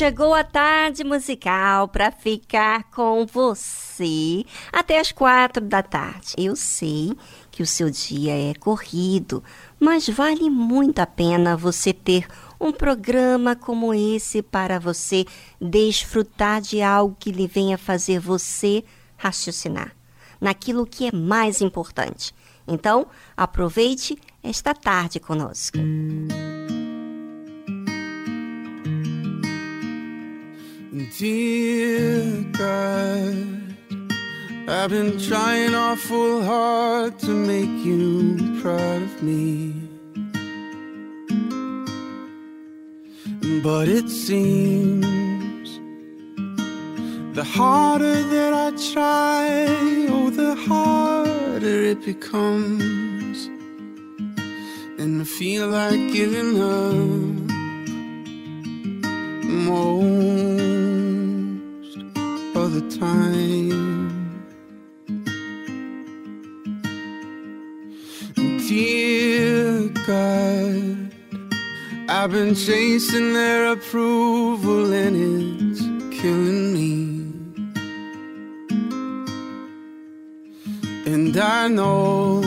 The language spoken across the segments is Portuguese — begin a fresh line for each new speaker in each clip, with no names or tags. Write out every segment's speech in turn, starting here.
Chegou a tarde musical para ficar com você até as quatro da tarde. Eu sei que o seu dia é corrido, mas vale muito a pena você ter um programa como esse para você desfrutar de algo que lhe venha fazer você raciocinar naquilo que é mais importante. Então, aproveite esta tarde conosco.
Dear God, I've been trying awful hard to make you proud of me. But it seems the harder that I try, oh, the harder it becomes. And I feel like giving up the time. Dear God, I've been chasing their approval and it's killing me. And I know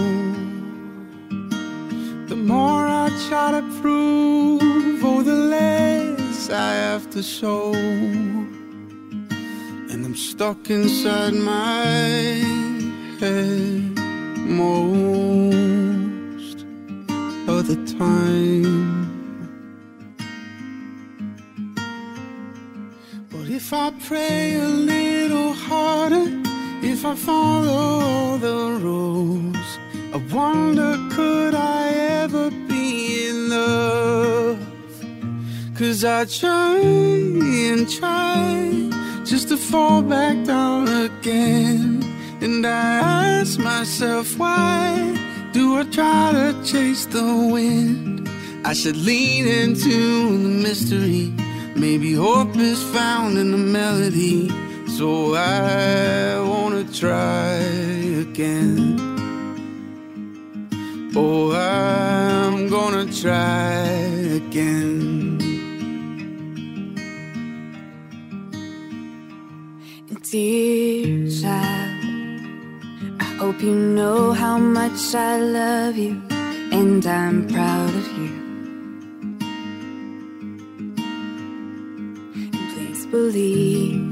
the more I try to prove, oh, the less I have to show. I'm stuck inside my head most of the time. But if I pray a little harder, if I follow the rules, I wonder could I ever be in love? Cause I try and try just to fall back down again. And I ask myself, why do I try to chase the wind? I should lean into the mystery. Maybe hope is found in the melody. So I wanna try again. Oh, I'm gonna try
again.
Dear child, I hope you know how much I love you and I'm proud of you. And please believe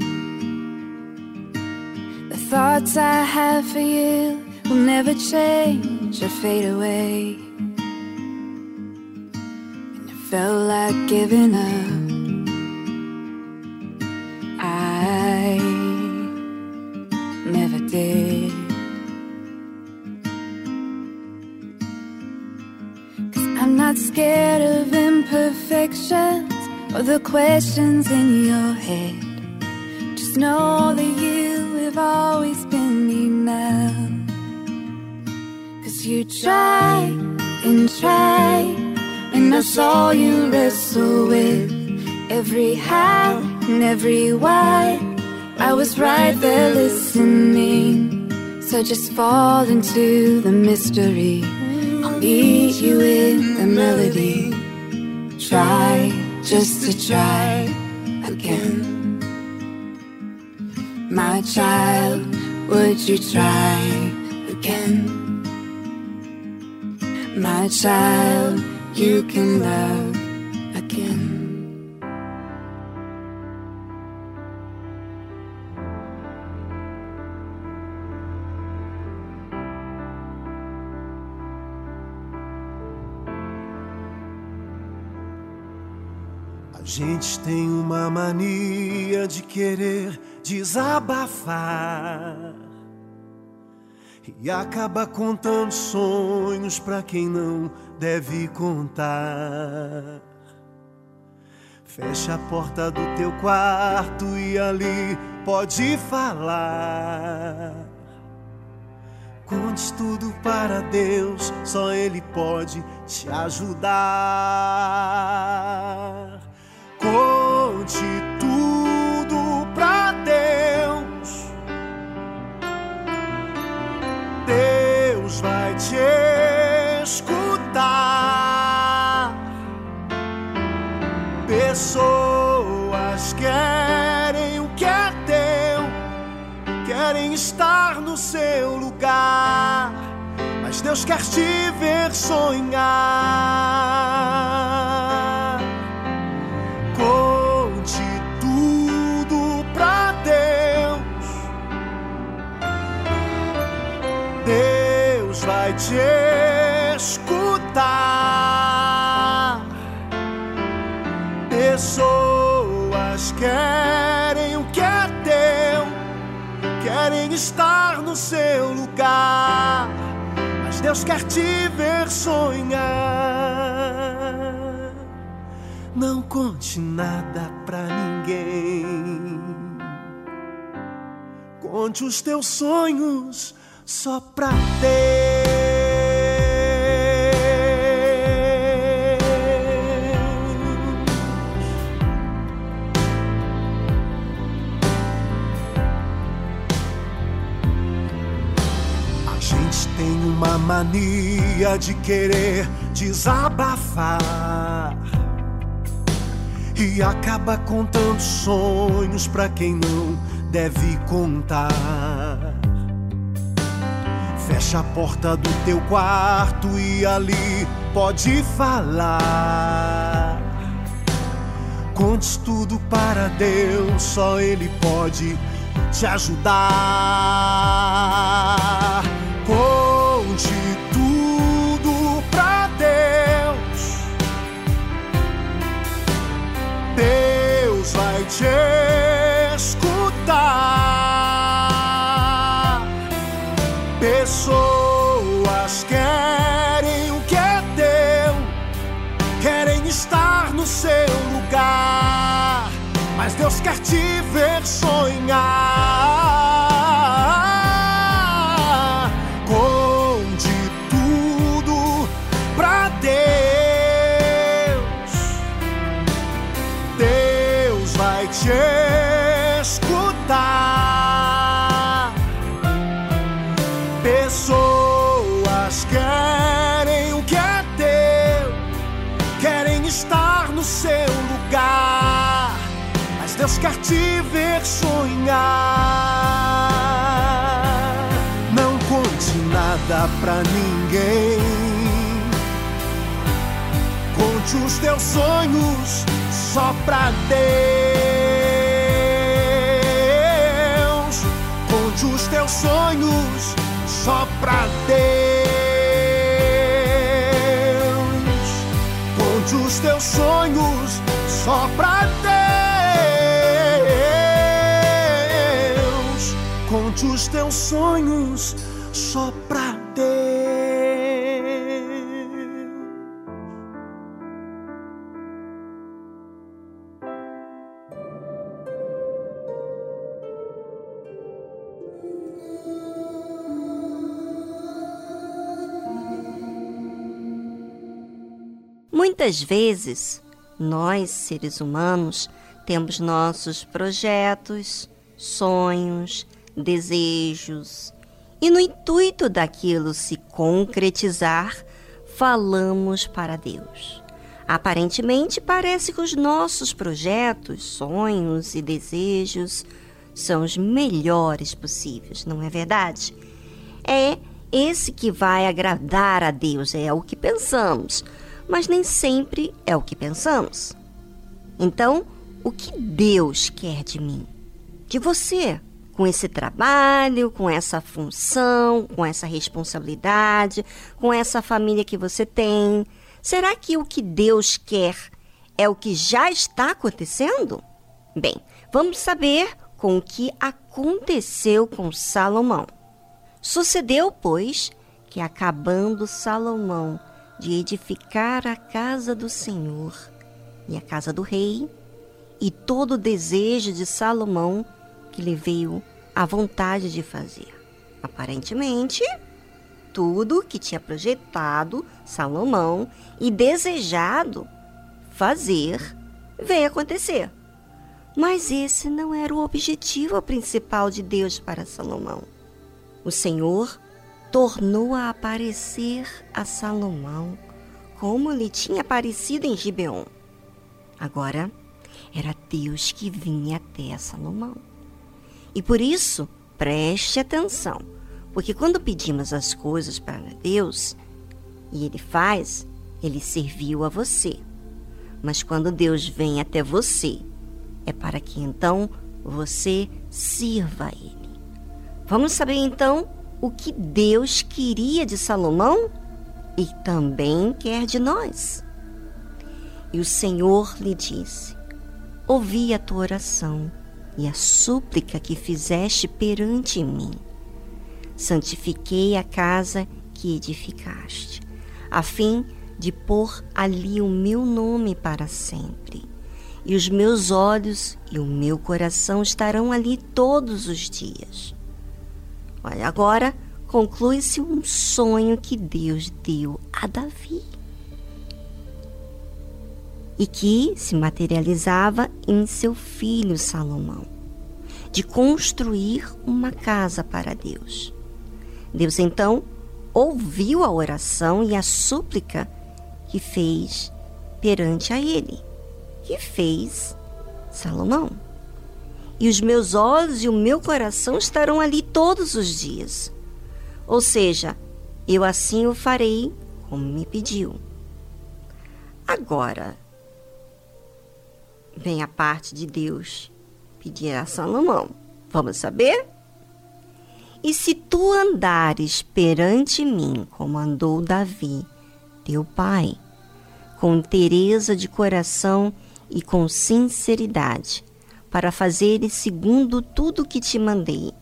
the thoughts I have for you will never change or fade away. And it felt like giving up. Not scared of imperfections or the questions in your head. Just know that you have always been enough. Cause you try and try, and I saw you wrestle with every how and every why. I was right there listening. So just fall into the mystery. I'll meet you in the melody. Try just to try again. My child, would you try again? My child, you can love
gente tem uma mania de querer desabafar e acaba contando sonhos pra quem não deve contar. Fecha a porta do teu quarto e ali pode falar. Conte tudo para Deus, só Ele pode te ajudar. Conte tudo pra Deus. Deus vai te escutar. Pessoas querem o que é teu, querem estar no seu lugar, mas Deus quer te ver sonhar. Te escutar. Pessoas querem o que é teu, querem estar no seu lugar, mas Deus quer te ver sonhar. Não conte nada pra ninguém. Conte os teus sonhos só pra Deus. Mania de querer desabafar e acaba contando sonhos pra quem não deve contar. Fecha a porta do teu quarto e ali pode falar. Conte tudo para Deus, só Ele pode te ajudar. Conte tudo pra Deus. Deus vai te escutar. Pessoas querem o que é teu, querem estar no seu lugar, mas Deus quer te ver sonhar. Não conte nada pra ninguém. Conte os teus sonhos só pra Deus. Conte os teus sonhos só pra Deus. Conte os teus sonhos só pra teus sonhos só pra Deus.
Muitas vezes, nós, seres humanos, temos nossos projetos, sonhos, desejos, e no intuito daquilo se concretizar, falamos para Deus. Aparentemente, parece que os nossos projetos, sonhos e desejos são os melhores possíveis, não é verdade? É esse que vai agradar a Deus, é o que pensamos mas nem sempre é o que pensamos. Então, o que Deus quer de mim? De você? Com esse trabalho, com essa função, com essa responsabilidade, com essa família que você tem? Será que o que Deus quer é o que já está acontecendo? Bem, vamos saber com o que aconteceu com Salomão. Sucedeu, pois, que acabando Salomão de edificar a casa do Senhor e a casa do rei, e todo o desejo de Salomão que lhe veio a vontade de fazer. Aparentemente, tudo que tinha projetado Salomão e desejado fazer veio acontecer. Mas esse não era o objetivo principal de Deus para Salomão. O Senhor tornou a aparecer a Salomão como lhe tinha aparecido em Gibeon. Agora era Deus que vinha até Salomão. E por isso, preste atenção, porque quando pedimos as coisas para Deus e Ele faz, Ele serviu a você. Mas quando Deus vem até você, é para que então você sirva a Ele. Vamos saber então o que Deus queria de Salomão e também quer de nós. E o Senhor lhe disse: Ouvi a tua oração e a súplica que fizeste perante mim. Santifiquei a casa que edificaste, a fim de pôr ali o meu nome para sempre. E os meus olhos e o meu coração estarão ali todos os dias. Olha, agora conclui-se um sonho que Deus deu a Davi e que se materializava em seu filho Salomão, de construir uma casa para Deus. Deus então ouviu a oração e a súplica que fez perante a ele, que fez Salomão e os meus olhos e o meu coração estarão ali todos os dias. Ou seja, eu assim o farei como me pediu. Agora, vem a parte de Deus pedir a Salomão. Vamos saber? E se tu andares perante mim, como andou Davi, teu pai, com tereza de coração e com sinceridade, para fazeres segundo tudo que te mandei,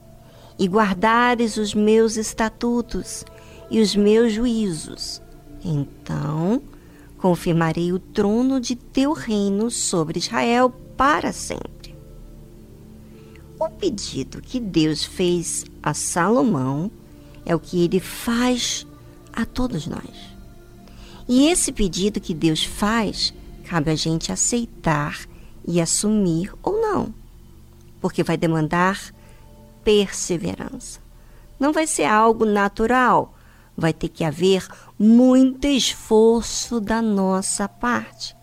e guardares os meus estatutos e os meus juízos. Então confirmarei o trono de teu reino sobre Israel para sempre. O pedido que Deus fez a Salomão é o que ele faz a todos nós. E esse pedido que Deus faz, cabe a gente aceitar e assumir ou não, porque vai demandar perseverança. Não vai ser algo natural, vai ter que haver muito esforço da nossa parte.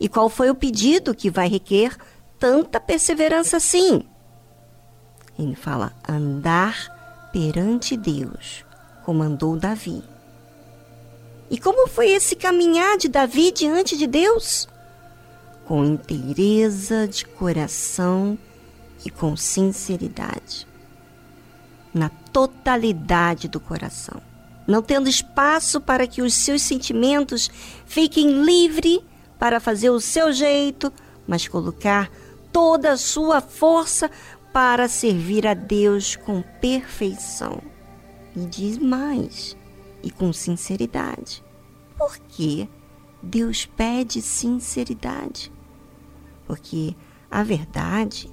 E qual foi o pedido que vai requer tanta perseverança assim? Ele fala: andar perante Deus, comandou Davi. E como foi esse caminhar de Davi diante de Deus? Com inteireza de coração e com sinceridade. Na totalidade do coração. Não tendo espaço para que os seus sentimentos fiquem livres para fazer o seu jeito, mas colocar toda a sua força para servir a Deus com perfeição. E diz mais, e com sinceridade. Por que Deus pede sinceridade? Porque a verdade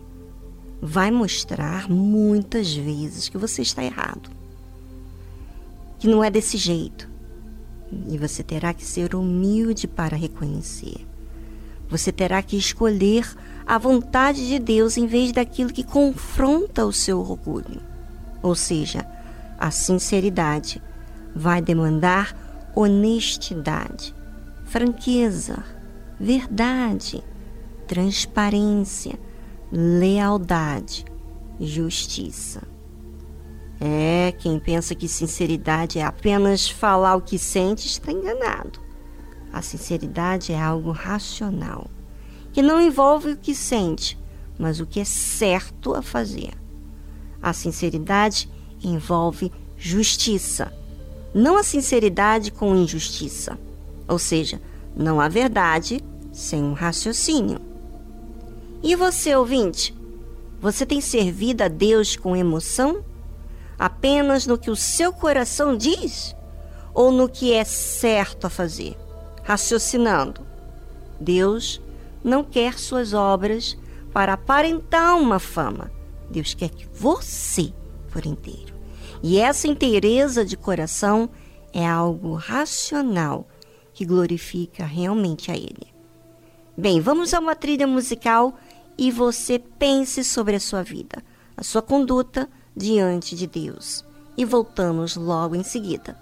vai mostrar muitas vezes que você está errado. Que não é desse jeito. E você terá que ser humilde para reconhecer. Você terá que escolher a vontade de Deus em vez daquilo que confronta o seu orgulho. Ou seja, a sinceridade vai demandar honestidade, franqueza, verdade, transparência, lealdade, justiça. É, quem pensa que sinceridade é apenas falar o que sente está enganado. A sinceridade é algo racional, que não envolve o que sente, mas o que é certo a fazer. A sinceridade envolve justiça, não a sinceridade com injustiça. Ou seja, não há verdade sem um raciocínio. E você, ouvinte? Você tem servido a Deus com emoção? Apenas no que o seu coração diz ou no que é certo a fazer? Raciocinando. Deus não quer suas obras para aparentar uma fama. Deus quer que você for inteiro. E essa inteireza de coração é algo racional que glorifica realmente a Ele. Bem, vamos a uma trilha musical e você pense sobre a sua vida, a sua conduta diante de Deus. E voltamos logo em seguida.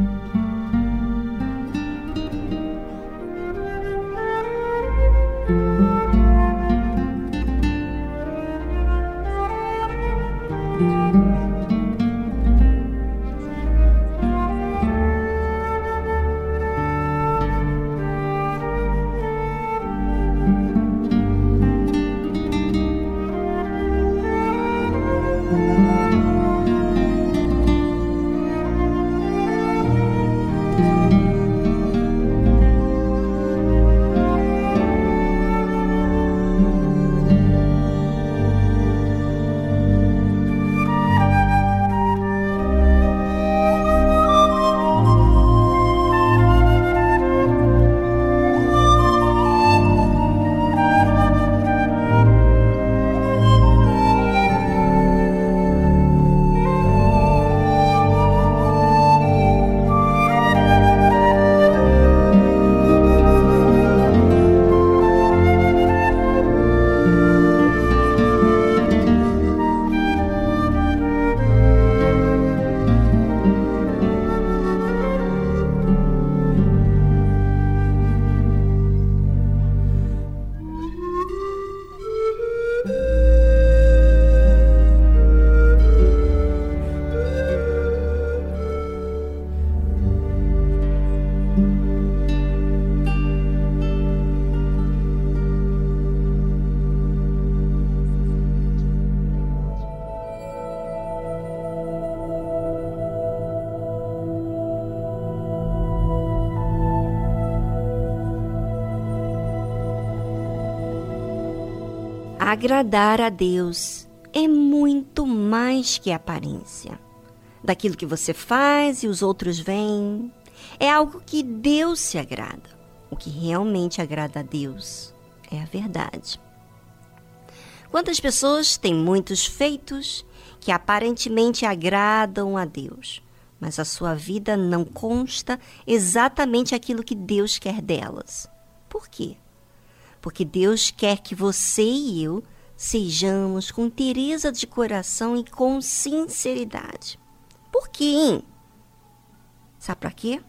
Música Agradar a Deus é muito mais que aparência. Daquilo que você faz e os outros veem, é algo que Deus se agrada. O que realmente agrada a Deus é a verdade. Quantas pessoas têm muitos feitos que aparentemente agradam a Deus, mas a sua vida não consta exatamente aquilo que Deus quer delas. Por quê? Porque Deus quer que você e eu sejamos com tereza de coração e com sinceridade. Por quê? Sabe para quê?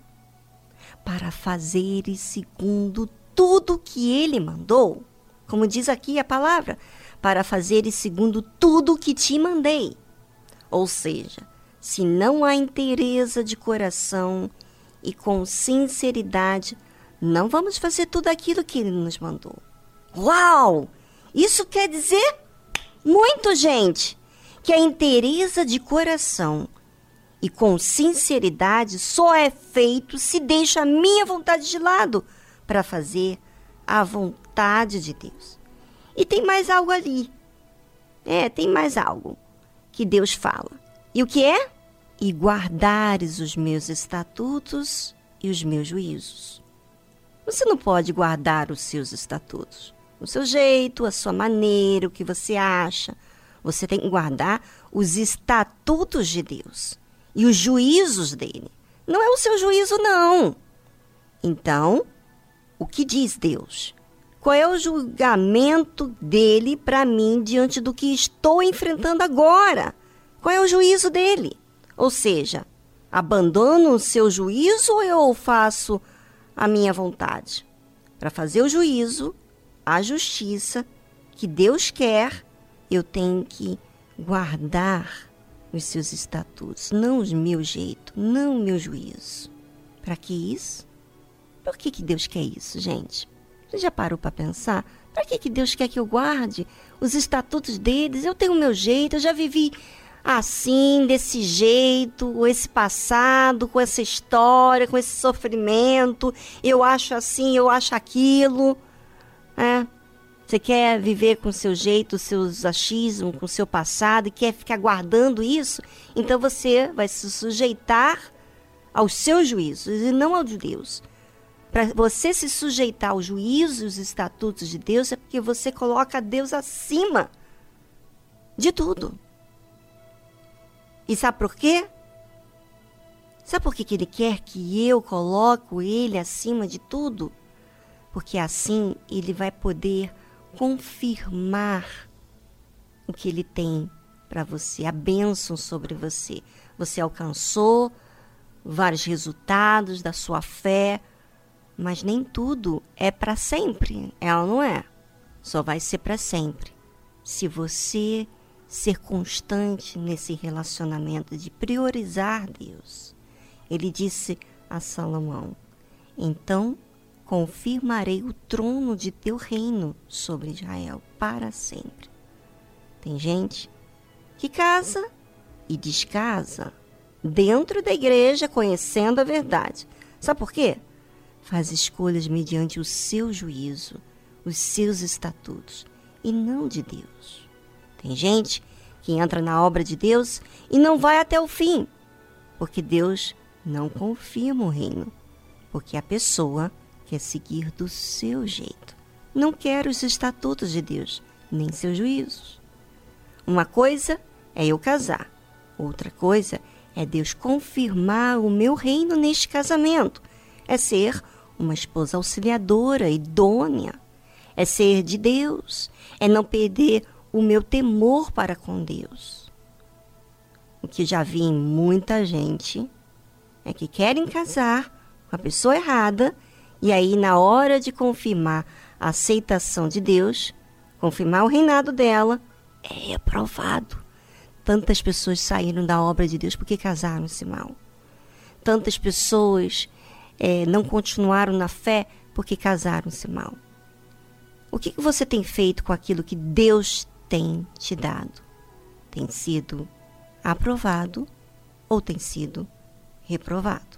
Para fazer segundo tudo que ele mandou. Como diz aqui a palavra, para fazer segundo tudo que te mandei. Ou seja, se não há inteireza de coração e com sinceridade, não vamos fazer tudo aquilo que ele nos mandou. Uau! Isso quer dizer muito, gente, que a inteireza de coração e com sinceridade só é feito se deixa a minha vontade de lado para fazer a vontade de Deus. E tem mais algo ali. É, tem mais algo que Deus fala. E o que é? E guardares os meus estatutos e os meus juízos. Você não pode guardar os seus estatutos. O seu jeito, a sua maneira, o que você acha. Você tem que guardar os estatutos de Deus e os juízos dele. Não é o seu juízo, não. Então, o que diz Deus? Qual é o julgamento dele para mim diante do que estou enfrentando agora? Qual é o juízo dele? Ou seja, abandono o seu juízo ou eu faço a minha vontade? Para fazer o juízo, a justiça que Deus quer, eu tenho que guardar os seus estatutos, não o meu jeito, não o meu juízo. Para que isso? Por que, que Deus quer isso, gente? Você já parou para pensar? Para que, que Deus quer que eu guarde os estatutos deles? Eu tenho o meu jeito, eu já vivi assim, desse jeito, esse passado, com essa história, com esse sofrimento. Eu acho assim, eu acho aquilo. É. Você quer viver com seu jeito, seus achismos, com seu passado e quer ficar guardando isso? Então você vai se sujeitar aos seus juízos e não ao de Deus. Para você se sujeitar aos juízos e os estatutos de Deus é porque você coloca Deus acima de tudo. E sabe por quê? Sabe por que, que ele quer que eu coloque ele acima de tudo? Porque assim ele vai poder confirmar o que ele tem para você, a bênção sobre você. Você alcançou vários resultados da sua fé, mas nem tudo é para sempre. Ela não é. Só vai ser para sempre. Se você ser constante nesse relacionamento de priorizar Deus. Ele disse a Salomão: Então confirmarei o trono de teu reino sobre Israel para sempre. Tem gente que casa e descasa dentro da igreja, conhecendo a verdade. Sabe por quê? faz escolhas mediante o seu juízo, os seus estatutos, e não de Deus. Tem gente que entra na obra de Deus e não vai até o fim, porque Deus não confirma o reino, porque a pessoa quer seguir do seu jeito, não quer os estatutos de Deus, nem seus juízos. Uma coisa é eu casar, outra coisa é Deus confirmar o meu reino neste casamento, é ser uma esposa auxiliadora, idônea. É ser de Deus, é não perder o meu temor para com Deus. O que já vi em muita gente é que querem casar com a pessoa errada e aí, na hora de confirmar a aceitação de Deus, confirmar o reinado dela, é aprovado. Tantas pessoas saíram da obra de Deus porque casaram-se mal. Tantas pessoas é, não continuaram na fé porque casaram-se mal? O que, que você tem feito com aquilo que Deus tem te dado? Tem sido aprovado ou tem sido reprovado?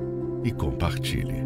e compartilhe.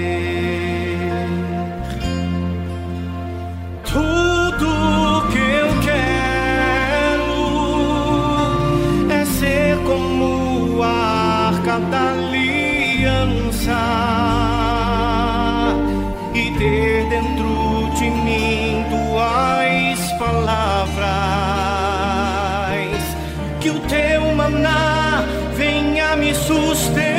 da aliança e ter dentro de mim tuas palavras que o teu maná venha me sustentar.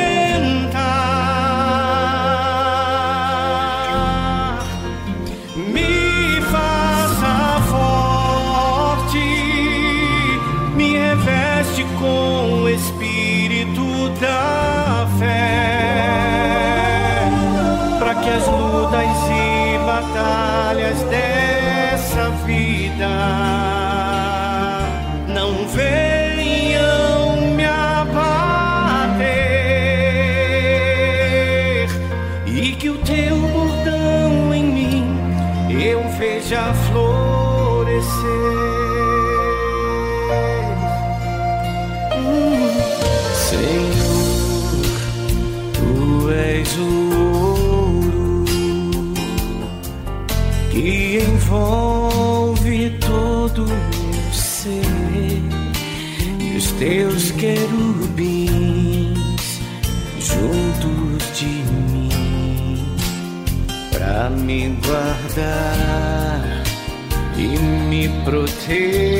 Guardar e me
proteger.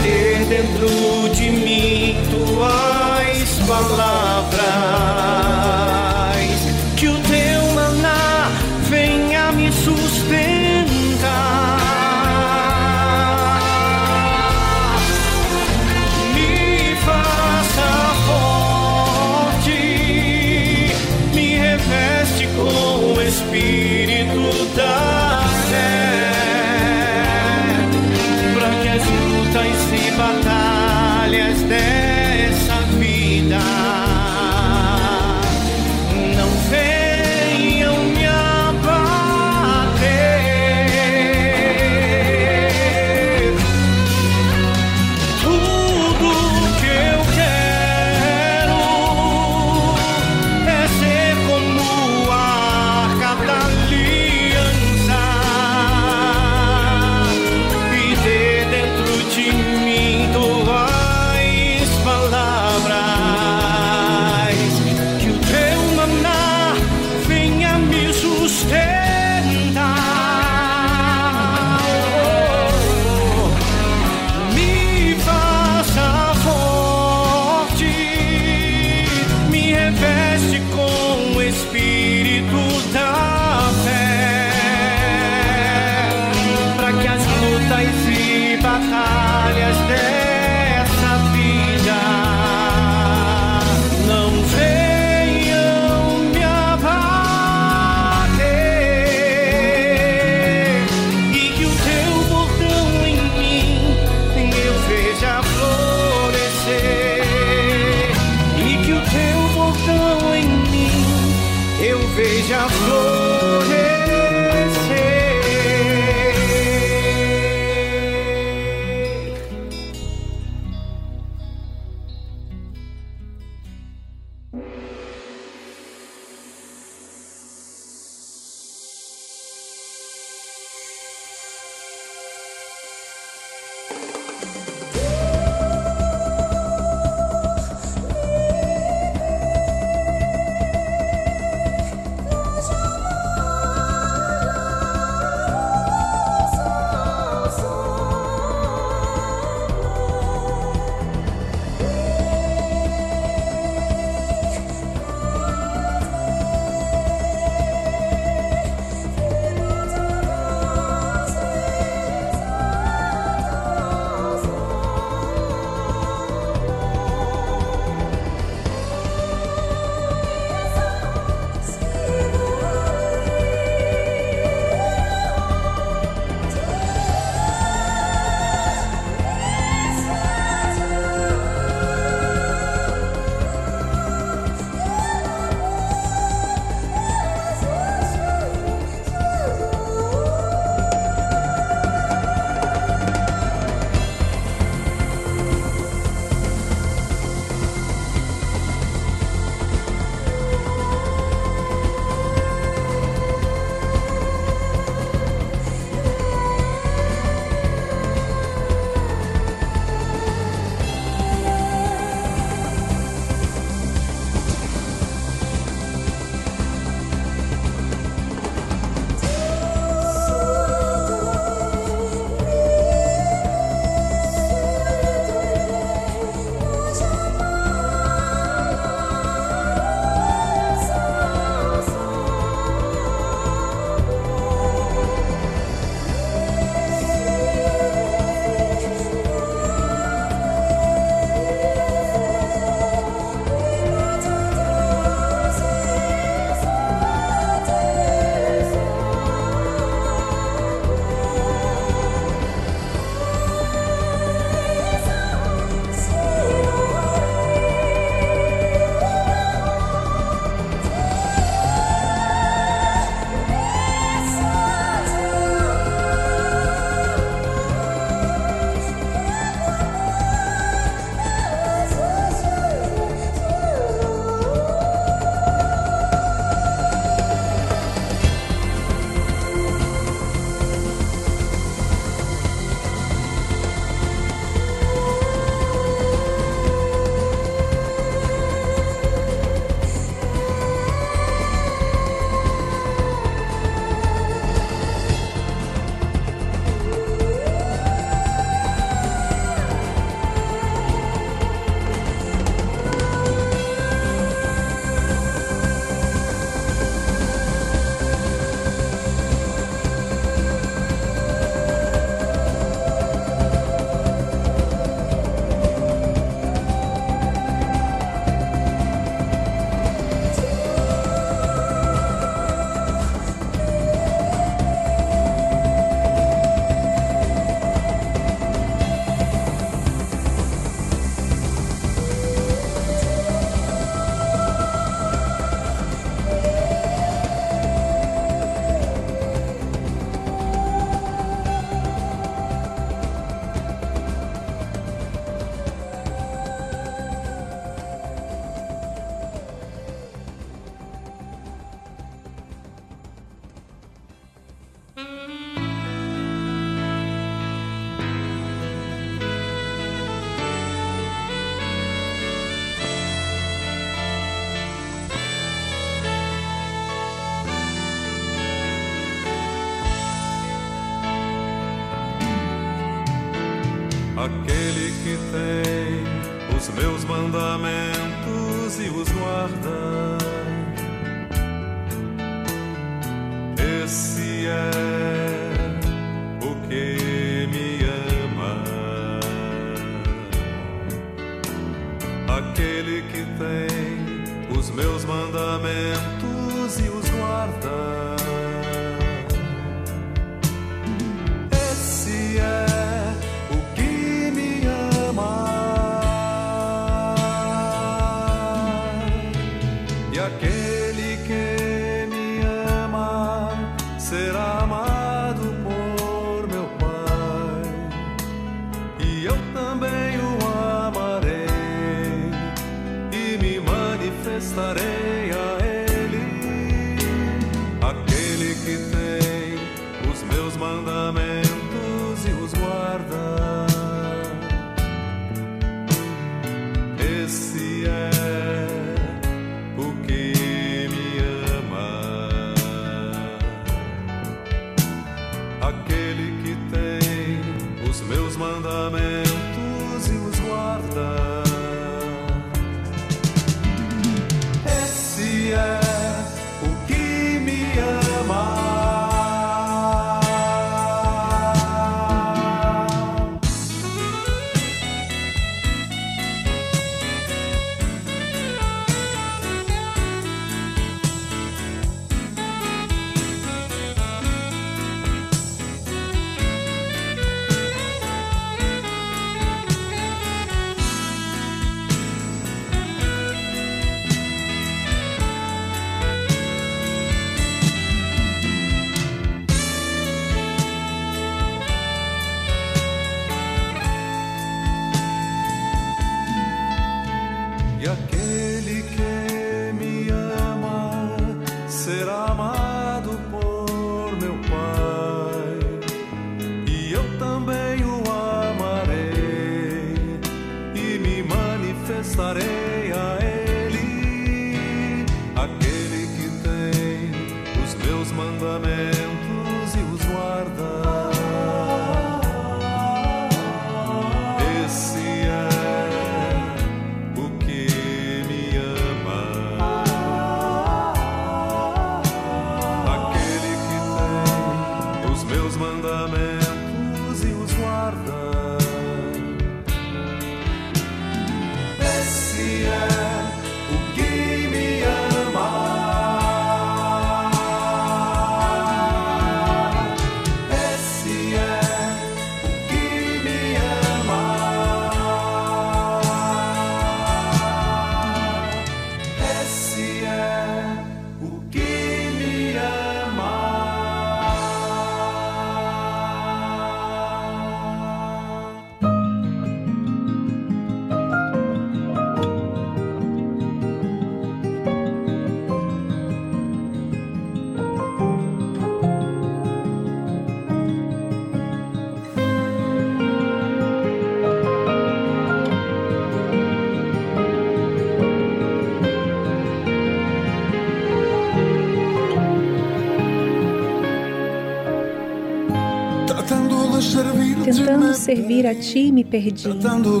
Tentando servir a ti, me perdi. Tentando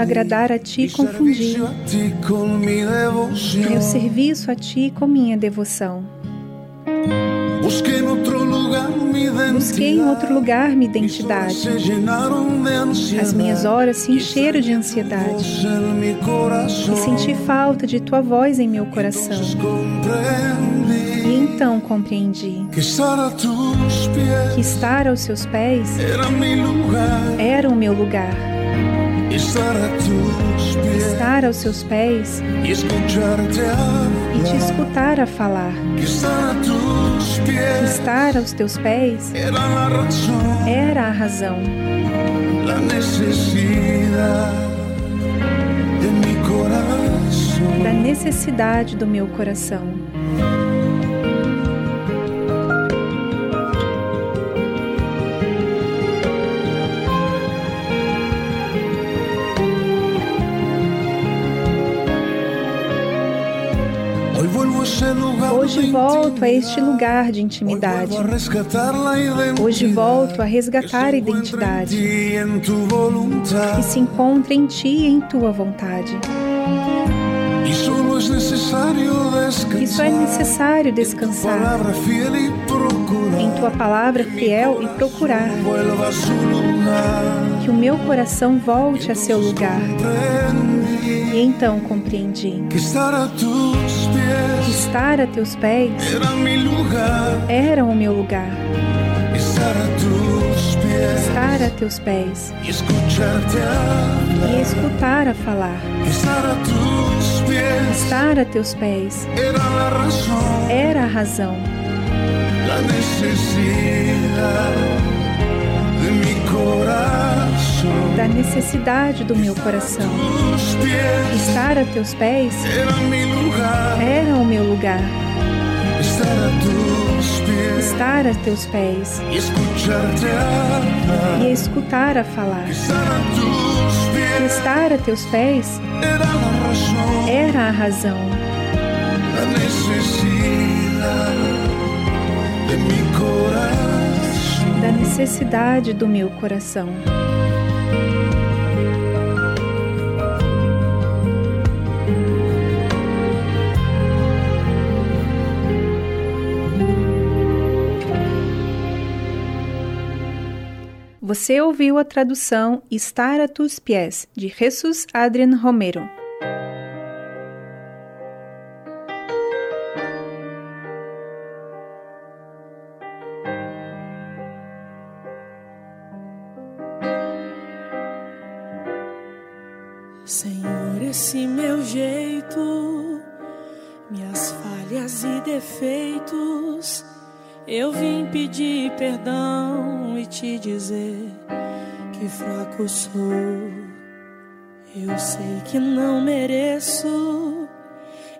agradar a ti, confundi. Meu serviço a ti com minha devoção. Busquei em outro lugar minha identidade. As minhas horas se encheram de ansiedade. E senti falta de tua voz em meu coração. Então compreendi
que estar
aos seus pés
era
o meu lugar.
Estar
aos seus pés e te escutar a falar.
Estar
aos teus pés
era
a razão. Da necessidade do meu coração. Hoje volto a este lugar de intimidade. Hoje volto a resgatar a identidade que se encontra em ti e em tua vontade. E só é necessário descansar em tua palavra fiel e procurar que o meu coração volte a seu lugar. E então compreendi
que estar a tus
estar a teus pés
era mi lugar.
era o meu lugar.
Estar a
teus pés e escutar a falar.
Estar a
teus pés era a razão,
la necesidad de mi corazón.
Da necessidade do meu coração. Estar a teus pés
era
o meu lugar.
Estar a
a teus pés e escutar a falar.
Estar a
a teus pés
era
a razão,
corazón.
da necessidade do meu coração. Você ouviu a tradução Estar a tus pies, de Jesus Adrian Romero.
Senhor, esse meu jeito, minhas falhas e defeitos, eu vim pedir perdão e te dizer que fraco sou. Eu sei que não mereço,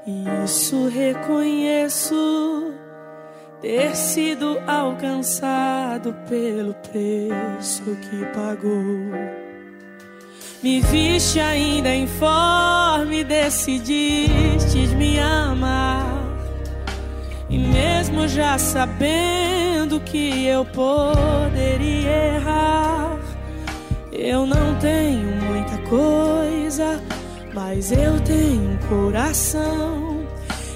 e isso reconheço. Ter sido alcançado pelo preço que pagou. Me viste ainda informe, decidistes me amar. E mesmo já sabendo que eu poderia errar, eu não tenho muita coisa, mas eu tenho um coração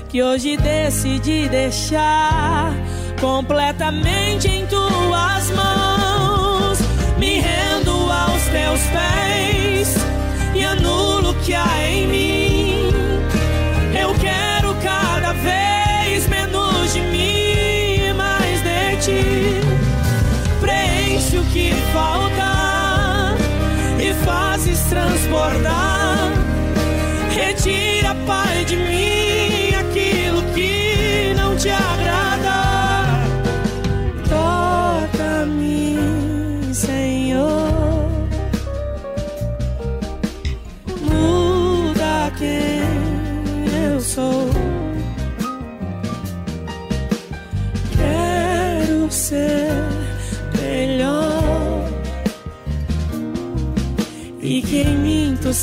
que hoje decidi deixar completamente em tuas mãos. Me rendo aos teus pés e anulo o que há em mim. Falta e fazes transbordar. Retira, Pai, de mim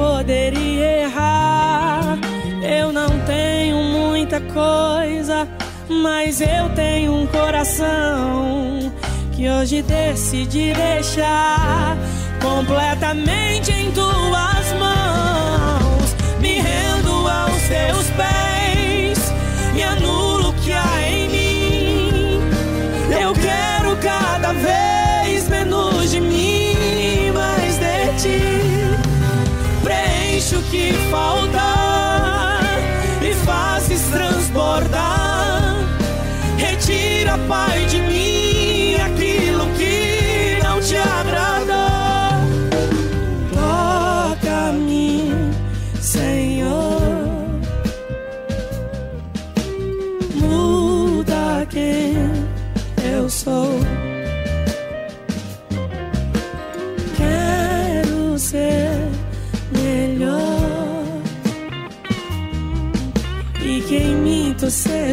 poderia errar, eu não tenho muita coisa, mas eu tenho um coração que hoje decidi deixar completamente em tuas mãos. Me rendo aos teus que falta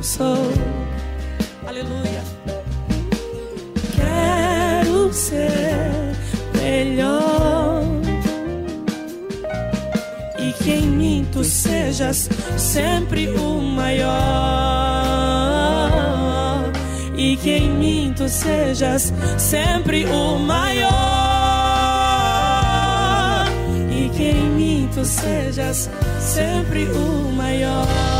eu sou. Aleluia. Quero ser melhor. E que em mim tu sejas sempre o maior. E que em mim tu sejas sempre o maior. E que em mim tu sejas sempre o maior.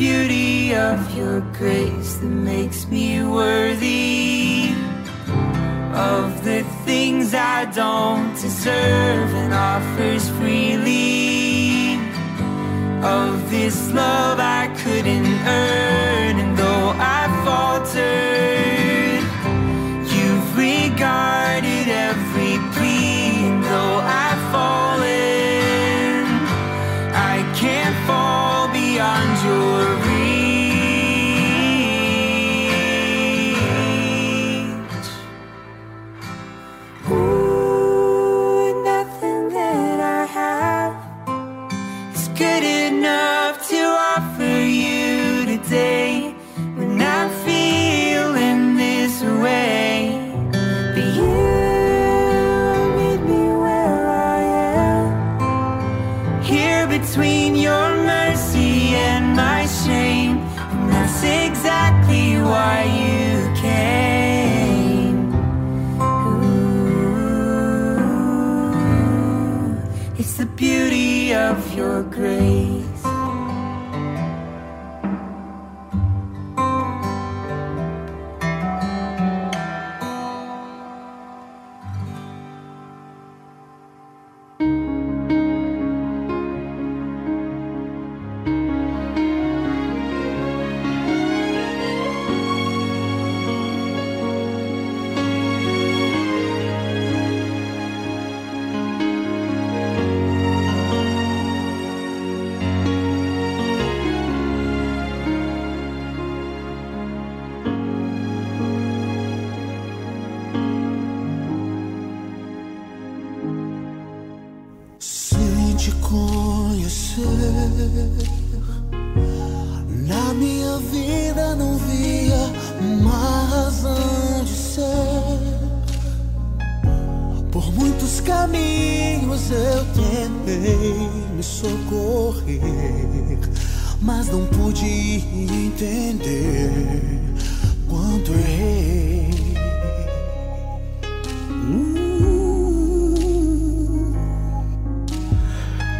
beauty of your grace that makes me worthy of the things I don't deserve and offers freely of this love I couldn't earn and though I faltered you've regarded
entender quanto errei. Uh,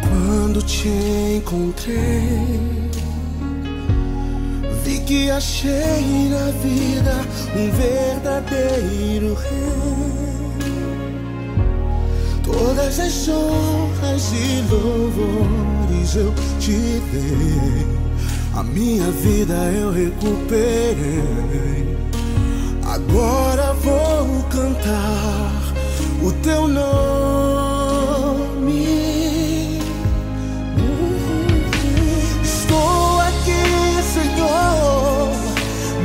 Quando te encontrei, vi que achei na vida um verdadeiro rei. Todas as honras e louvores eu te dei. A minha vida eu recuperei. Agora vou cantar o teu nome. Estou aqui, Senhor.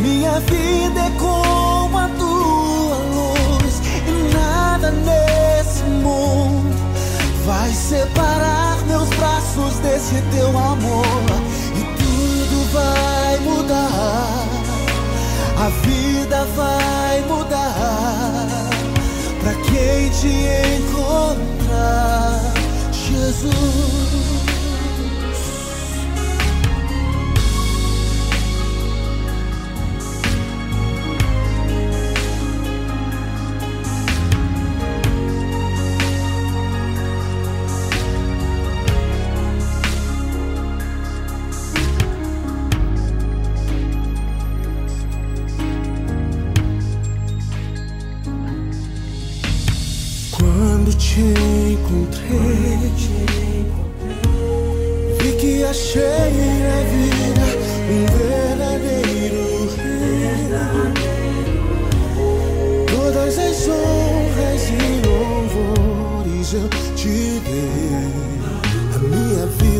Minha vida é como a tua luz. E nada nesse mundo vai separar meus braços desse teu amor. Vai mudar. A vida vai mudar pra quem te encontrar, Jesus.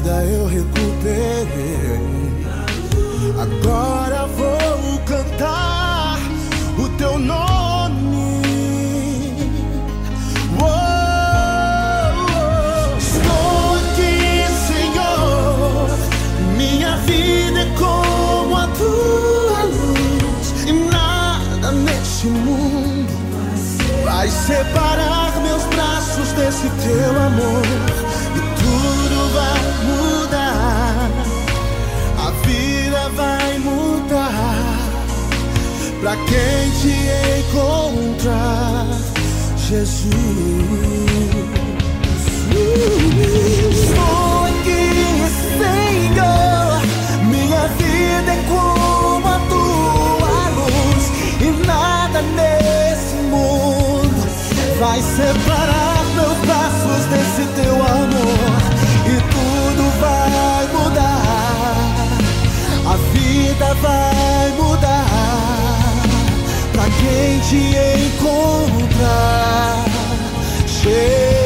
Vida eu recuperei. Agora vou cantar o teu nome. Estou aqui, Senhor. Minha vida é como a tua luz. E nada neste mundo vai separar meus braços desse teu amor. Pra quem te encontrar, Jesus. Estou aqui, Senhor. Minha vida é como a tua luz. E nada nesse mundo vai separar meus braços desse teu amor. E tudo vai mudar. A vida vai. Pra quem te encontrar, Tudo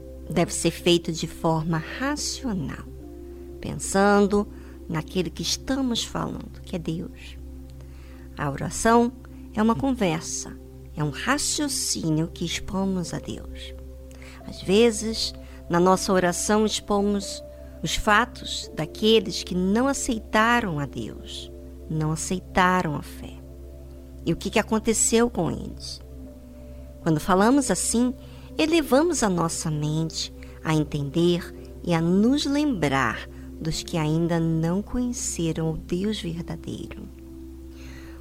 deve ser feita de forma racional, pensando naquele que estamos falando, que é Deus. A oração é uma conversa, é um raciocínio que expomos a Deus. Às vezes, na nossa oração, expomos os fatos daqueles que não aceitaram a Deus, não aceitaram a fé. E o que aconteceu com eles? Quando falamos assim, elevamos a nossa mente a entender e a nos lembrar dos que ainda não conheceram o Deus verdadeiro.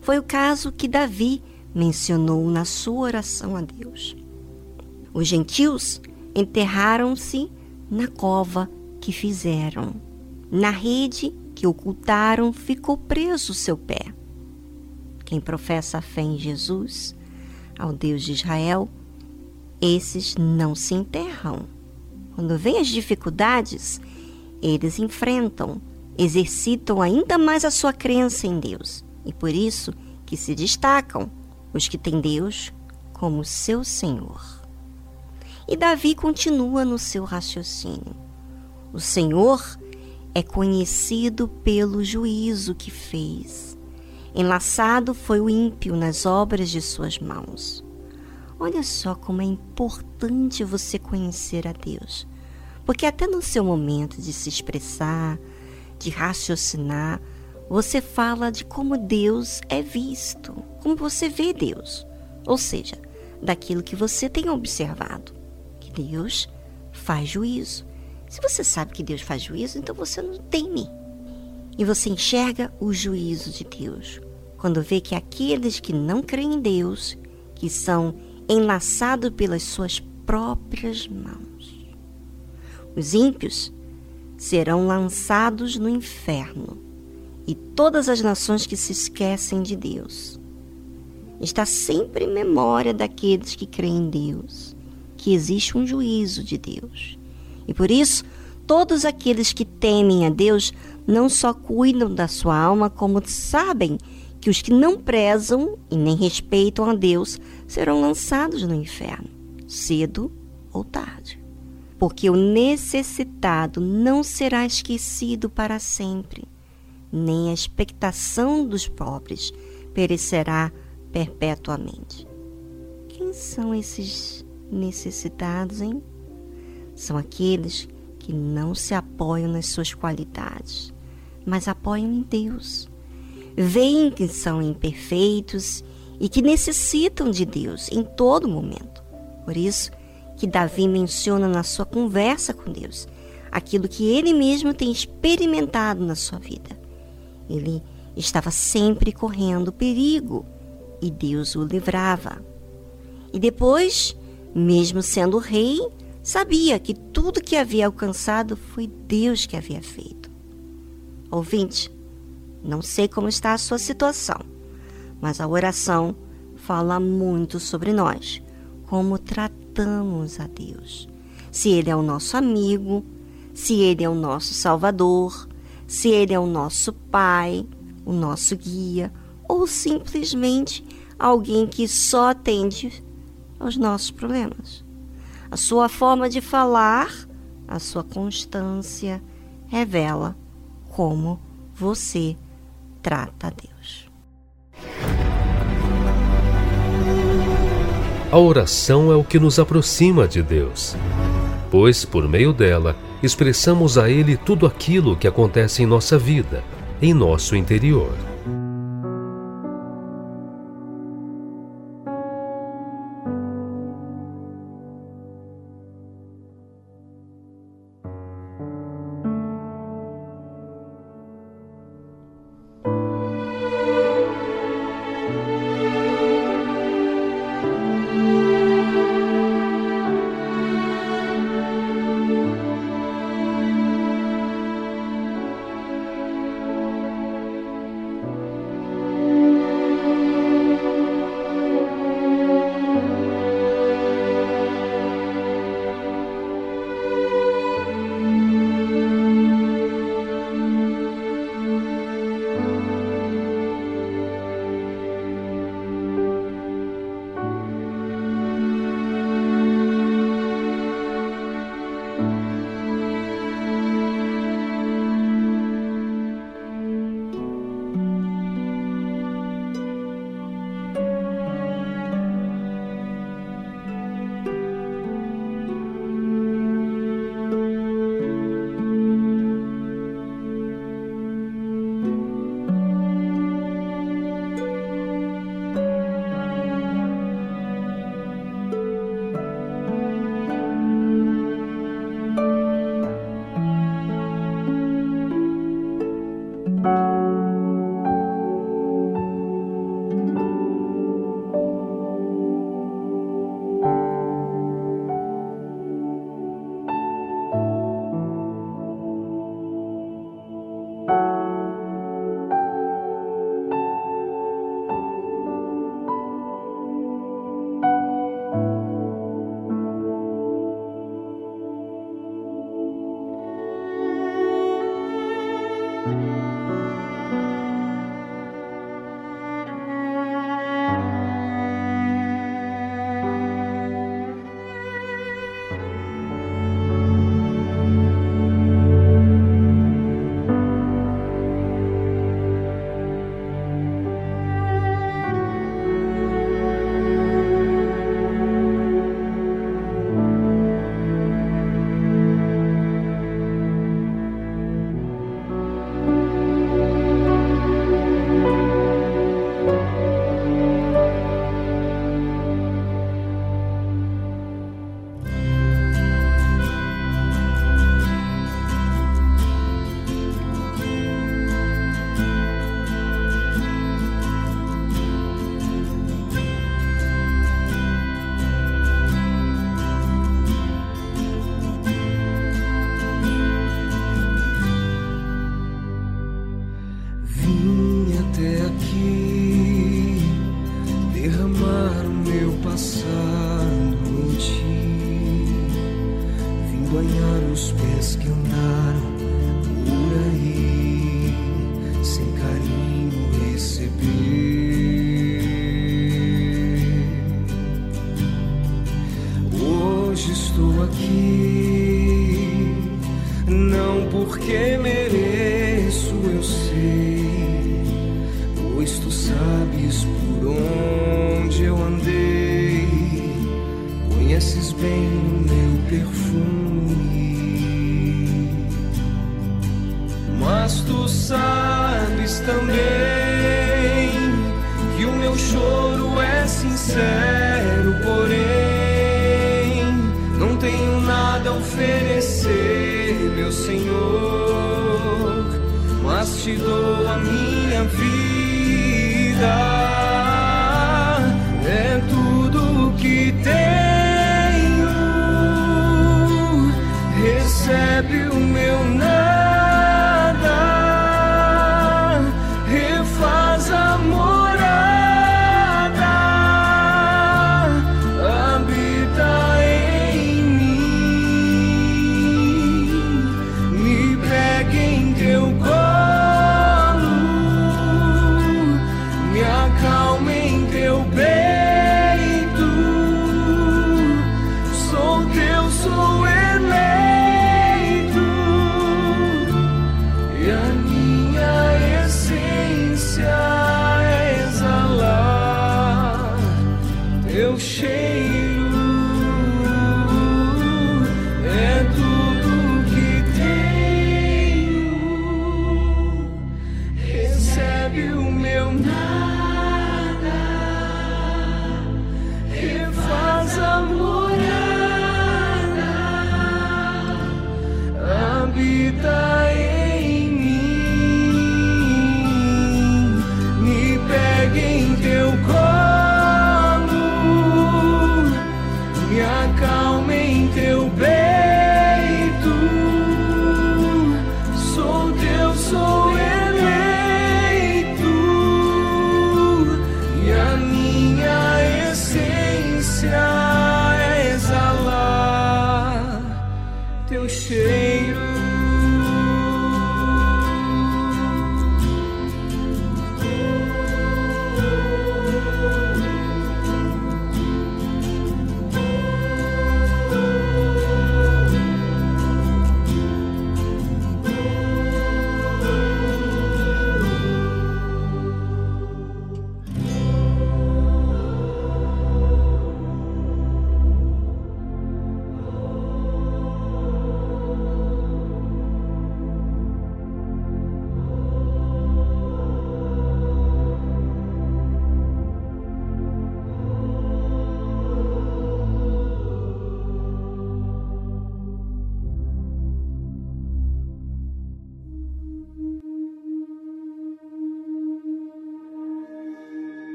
Foi o caso que Davi mencionou na sua oração a Deus. Os gentios enterraram-se na cova que fizeram. Na rede que ocultaram ficou preso seu pé. Quem professa a fé em Jesus, ao Deus de Israel, esses não se enterram. Quando vêm as dificuldades, eles enfrentam, exercitam ainda mais a sua crença em Deus. E por isso que se destacam os que têm Deus como seu Senhor. E Davi continua no seu raciocínio. O Senhor é conhecido pelo juízo que fez. Enlaçado foi o ímpio nas obras de suas mãos. Olha só como é importante você conhecer a Deus. Porque até no seu momento de se expressar, de raciocinar, você fala de como Deus é visto, como você vê Deus. Ou seja, daquilo que você tem observado, que Deus faz juízo. Se você sabe que Deus faz juízo, então você não teme. E você enxerga o juízo de Deus quando vê que aqueles que não creem em Deus, que são enlaçados pelas suas próprias mãos. Os ímpios serão lançados no inferno e todas as nações que se esquecem de Deus. Está sempre em memória daqueles que creem em Deus, que existe um juízo de Deus. E por isso, todos aqueles que temem a Deus não só cuidam da sua alma, como sabem que os que não prezam e nem respeitam a Deus serão lançados no inferno, cedo ou tarde. Porque o necessitado não será esquecido para sempre, nem a expectação dos pobres perecerá perpetuamente. Quem são esses necessitados, hein? São aqueles que não se apoiam nas suas qualidades, mas apoiam em Deus veem que são imperfeitos e que necessitam de Deus em todo momento. Por isso que Davi menciona na sua conversa com Deus aquilo que ele mesmo tem experimentado na sua vida. Ele estava sempre correndo perigo e Deus o livrava. E depois, mesmo sendo rei, sabia que tudo que havia alcançado foi Deus que havia feito. Ouvinte, não sei como está a sua situação, mas a oração fala muito sobre nós, como tratamos a Deus. Se Ele é o nosso amigo, se Ele é o nosso Salvador, se Ele é o nosso Pai, o nosso guia, ou simplesmente alguém que só atende aos nossos problemas. A sua forma de falar, a sua constância, revela como você trata a Deus.
A oração é o que nos aproxima de Deus, pois por meio dela expressamos a Ele tudo aquilo que acontece em nossa vida, em nosso interior.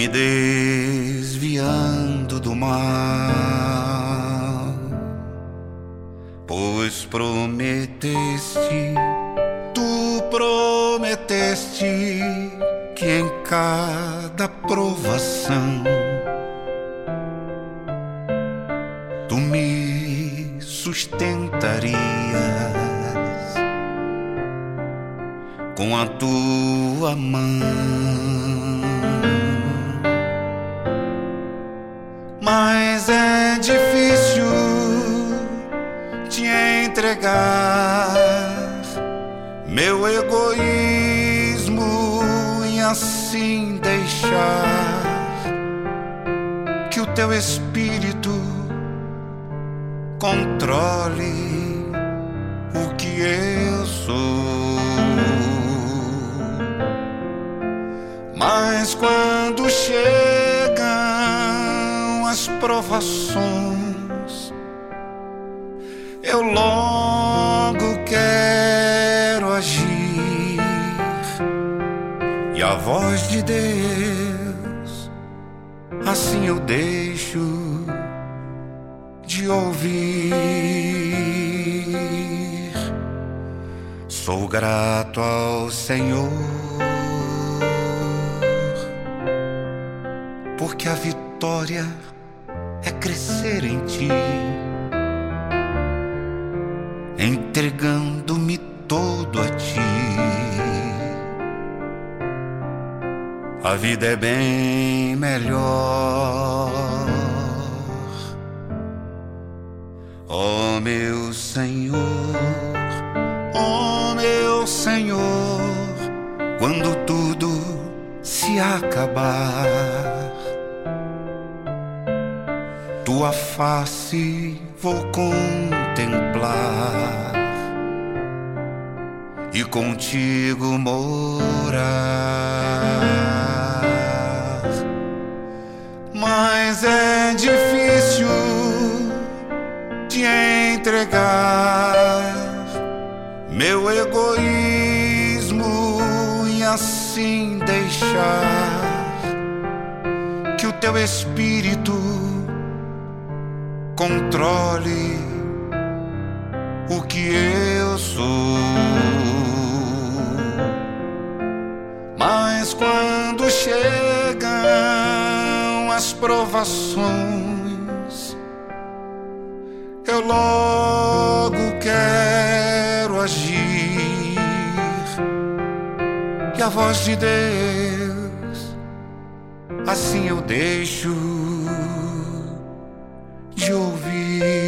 e se acabar. Tua face vou contemplar e contigo morar. Mas é difícil te entregar meu egoísmo e assim deixar que o teu espírito controle o que eu sou. Mas quando chegam as provações, eu logo quero agir. A voz de Deus, assim eu deixo de ouvir.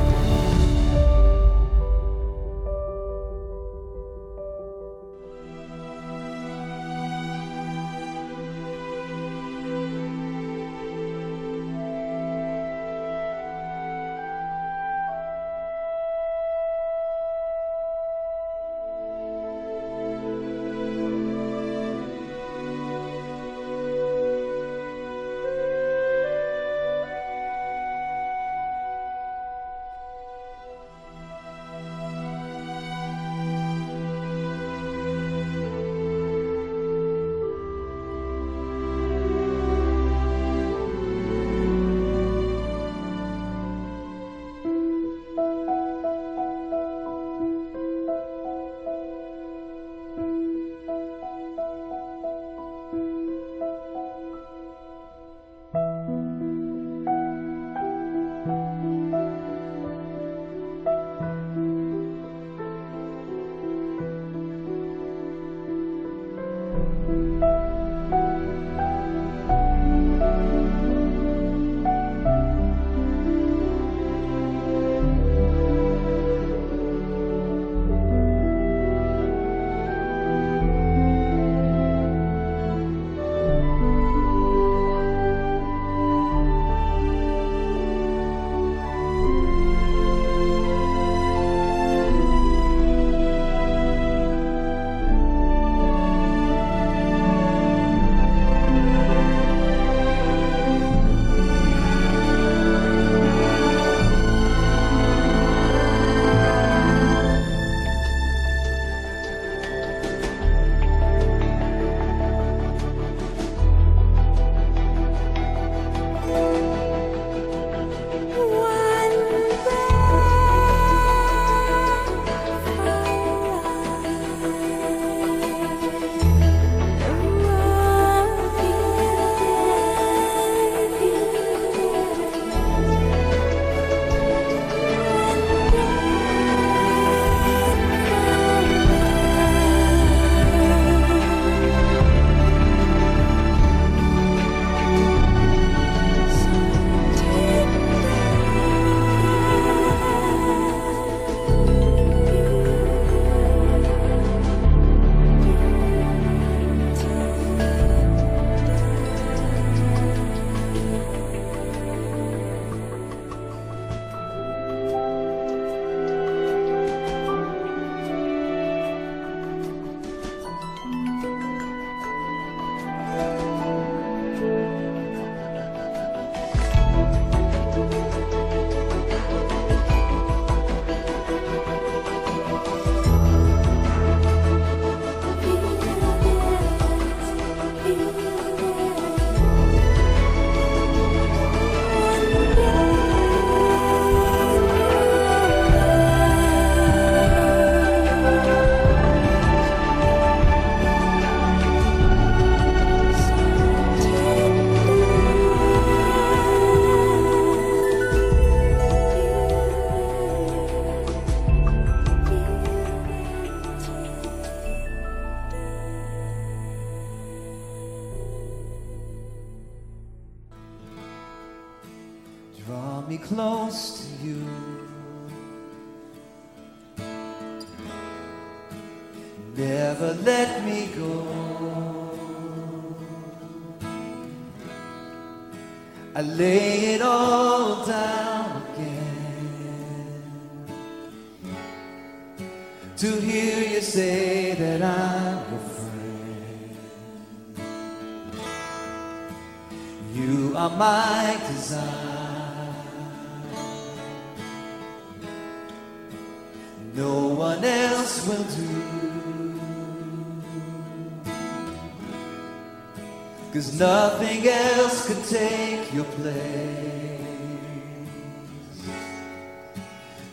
Nothing else could take your place.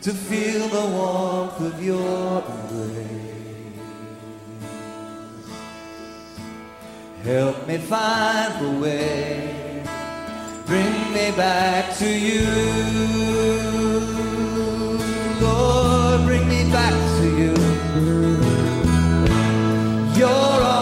To feel the warmth of your embrace. Help me find the way. Bring me back to you. Lord, bring me back to you. You're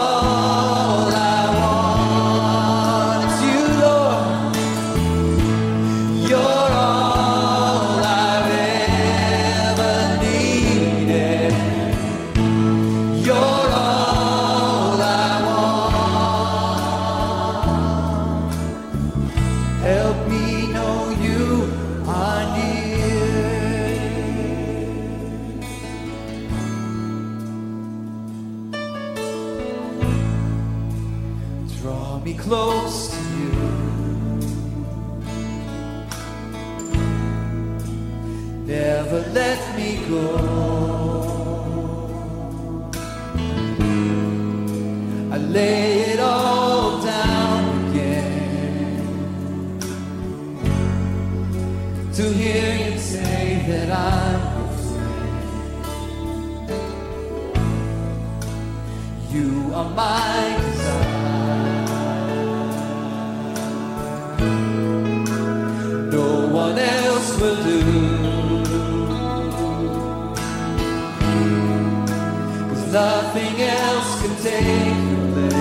nothing else can take your place.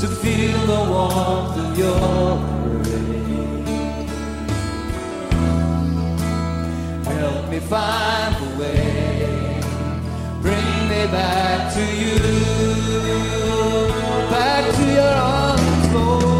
To feel the warmth of your embrace Help me find the way. Bring me back to you. Back to your arms, Lord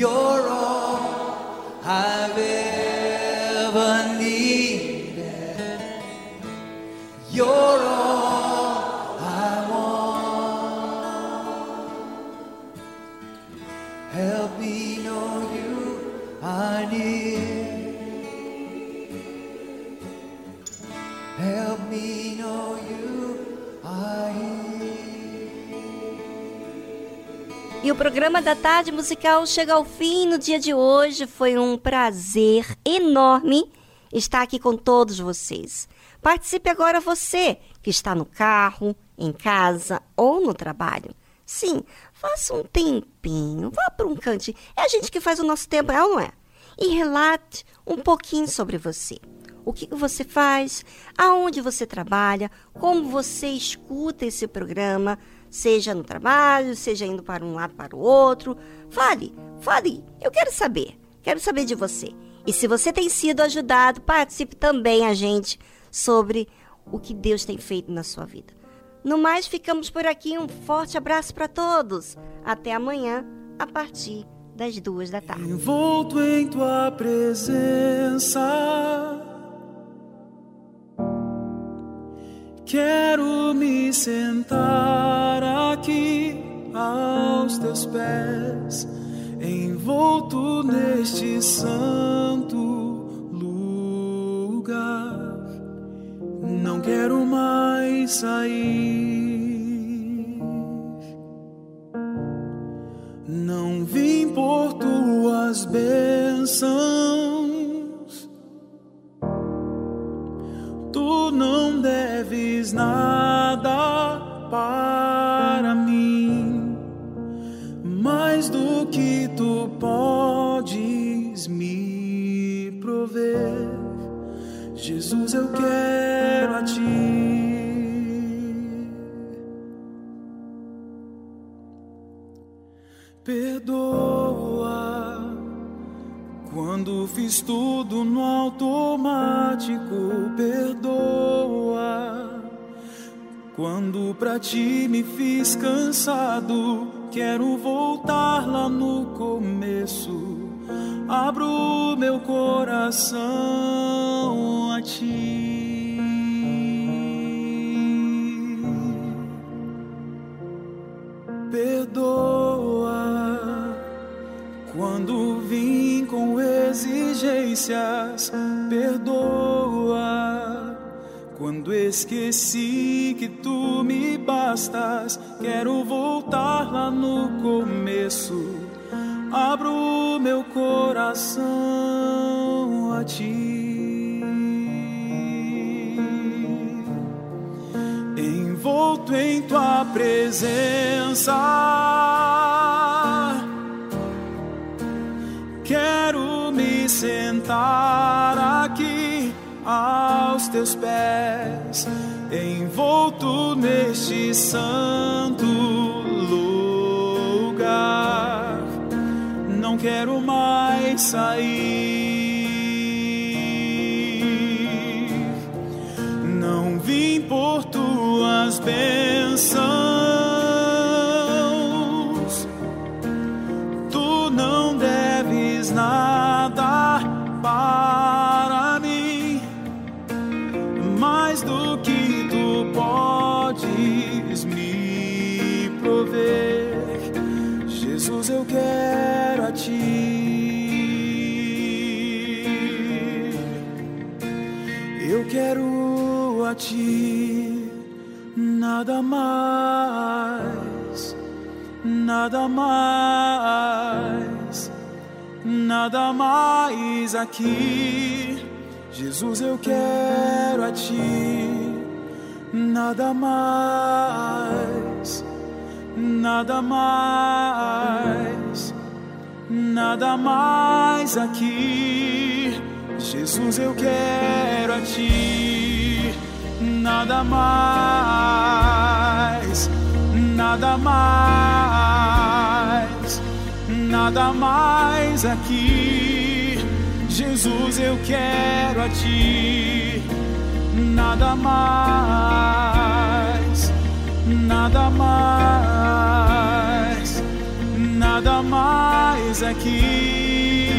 Your programa da Tarde Musical chega ao fim no dia de hoje. Foi um prazer enorme estar aqui com todos vocês. Participe agora você que está no carro, em casa ou no trabalho. Sim, faça um tempinho, vá para um cantinho. É a gente que faz o nosso tempo, é ou não é? E relate um pouquinho sobre você. O que que você faz, aonde você trabalha, como você escuta esse programa, seja no trabalho, seja indo para um lado para o outro. Fale, fale, eu quero saber, quero saber de você. E se você tem sido ajudado, participe também a gente sobre o que Deus tem feito na sua vida. No mais, ficamos por aqui. Um forte abraço para todos. Até amanhã, a partir das duas da tarde.
Envolto em tua presença. Quero me sentar aqui aos teus pés, envolto neste santo lugar. Não quero mais sair. Não vim por tuas bênçãos. Tu não deves nada para mim, mais do que tu podes me prover. Jesus, eu quero a ti. Perdoa quando fiz tudo no automático. Perdoa quando pra ti me fiz cansado. Quero voltar lá no começo. Abro meu coração a ti. Perdoa quando vim exigências. Perdoa quando esqueci que tu me bastas. Quero voltar lá no começo. Abro meu coração a ti. Envolto em tua presença. Teus pés, envolto neste santo lugar. Não quero mais sair. Nada mais, nada mais aqui. Jesus, eu quero a ti, nada mais, nada mais, nada mais aqui. Jesus, eu quero a ti, nada mais, nada mais, nada mais aqui. Jesus, eu quero a ti, nada mais, nada mais, nada mais aqui.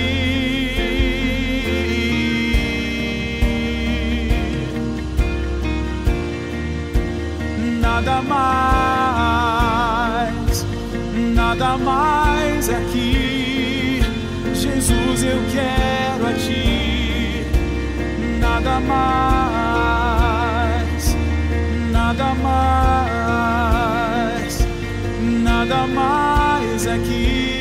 Nada mais, nada mais aqui. Jesus, eu quero a ti. Nada mais, nada mais, nada mais aqui.